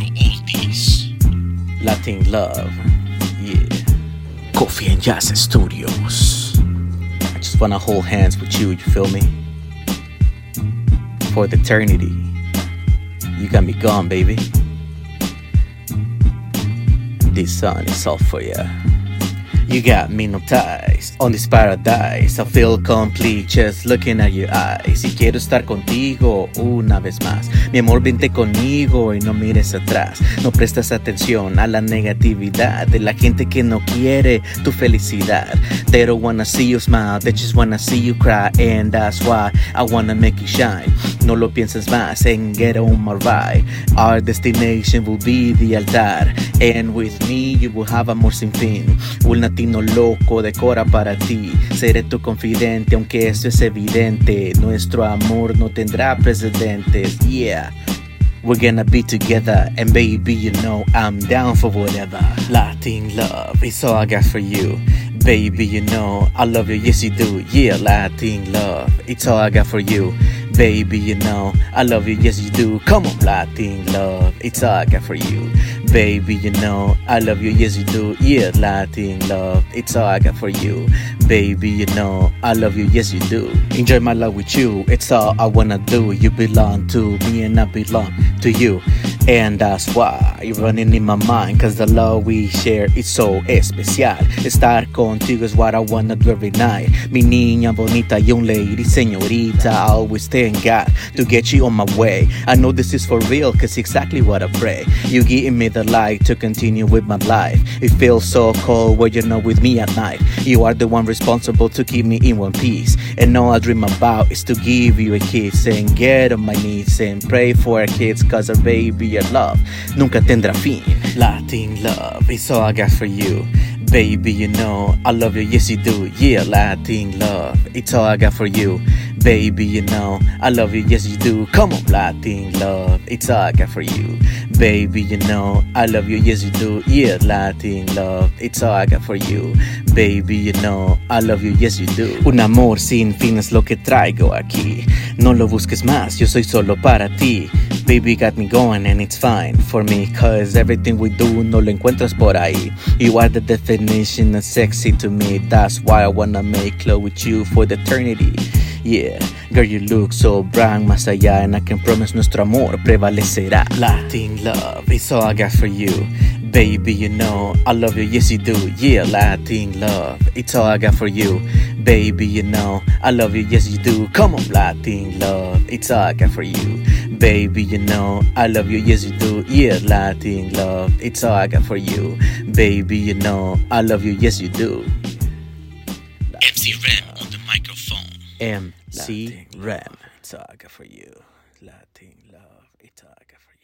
oldies. Latin Love, yeah. Coffee and Jazz Studios. I just wanna hold hands with you, you feel me? For the eternity. You got me gone, baby. This song is all for ya. You got me hypnotized on this paradise. I feel complete just looking at your eyes. Y quiero estar contigo una vez más. Mi amor, vente conmigo y no mires atrás. No prestas atención a la negatividad de la gente que no quiere tu felicidad. They don't wanna see you smile, they just wanna see you cry. And that's why I wanna make you shine. No lo pienses más and get on my ride. Our destination will be the altar. And with me, you will have amor sin fin. Un latino loco decora para ti. Seré tu confidente, aunque eso es evidente. Nuestro amor no tendrá precedentes. Yeah. We're gonna be together, and baby, you know I'm down for whatever. Latin love is all I got for you. Baby, you know I love you, yes you do. Yeah, Latin love, it's all I got for you. Baby, you know I love you, yes you do. Come on, Latin love, it's all I got for you. Baby, you know I love you, yes you do. Yeah, Latin love, it's all I got for you. Baby, you know I love you, yes you do. Enjoy my love with you, it's all I wanna do. You belong to me and I belong to you. And that's why you're running in my mind. Cause the love we share is so especial. Estar contigo is what I wanna do every night. Mi niña bonita, young lady, señorita. I always thank God to get you on my way. I know this is for real, cause exactly what I pray. You giving me the light to continue with my life. It feels so cold when you're not with me at night. You are the one responsible to keep me in one piece. And all I dream about is to give you a kiss and get on my knees and pray for our kids, cause our baby, your love nunca tendrá fin. Latin love is all I got for you. Baby, you know I love you, yes you do. Yeah, Latin love, it's all I got for you. Baby, you know I love you, yes you do. Come on, Latin love, it's all I got for you. Baby, you know I love you, yes you do. Yeah, Latin love, it's all I got for you. Baby, you know I love you, yes you do. Un amor sin fin es lo que traigo aquí. No lo busques más, yo soy solo para ti. Baby got me going and it's fine for me Cause everything we do no lo encuentras por ahí You are the definition of sexy to me That's why I wanna make love with you for the eternity Yeah, girl you look so bright más allá And I can promise nuestro amor prevalecerá Latin love is all I got for you Baby, you know I love you, yes you do. Yeah, Latin love, it's all I got for you. Baby, you know I love you, yes you do. Come on, Latin love, it's all I got for you. Baby, you know I love you, yes you do. Yeah, Latin love, it's all I got for you. Baby, you know I love you, yes you do. MC REM on the microphone. MC REM, it's all I got for you. Latin love, it's all I got for you.